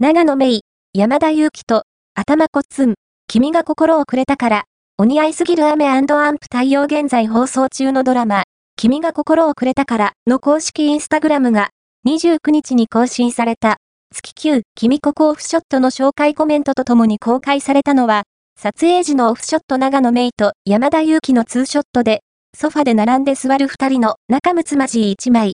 長野芽衣、山田裕貴と、頭こっつん、君が心をくれたから、お似合いすぎる雨アンプ対応現在放送中のドラマ、君が心をくれたからの公式インスタグラムが29日に更新された月9君ここオフショットの紹介コメントとともに公開されたのは撮影時のオフショット長野メイと山田裕貴のツーショットでソファで並んで座る二人の仲睦まじい一枚。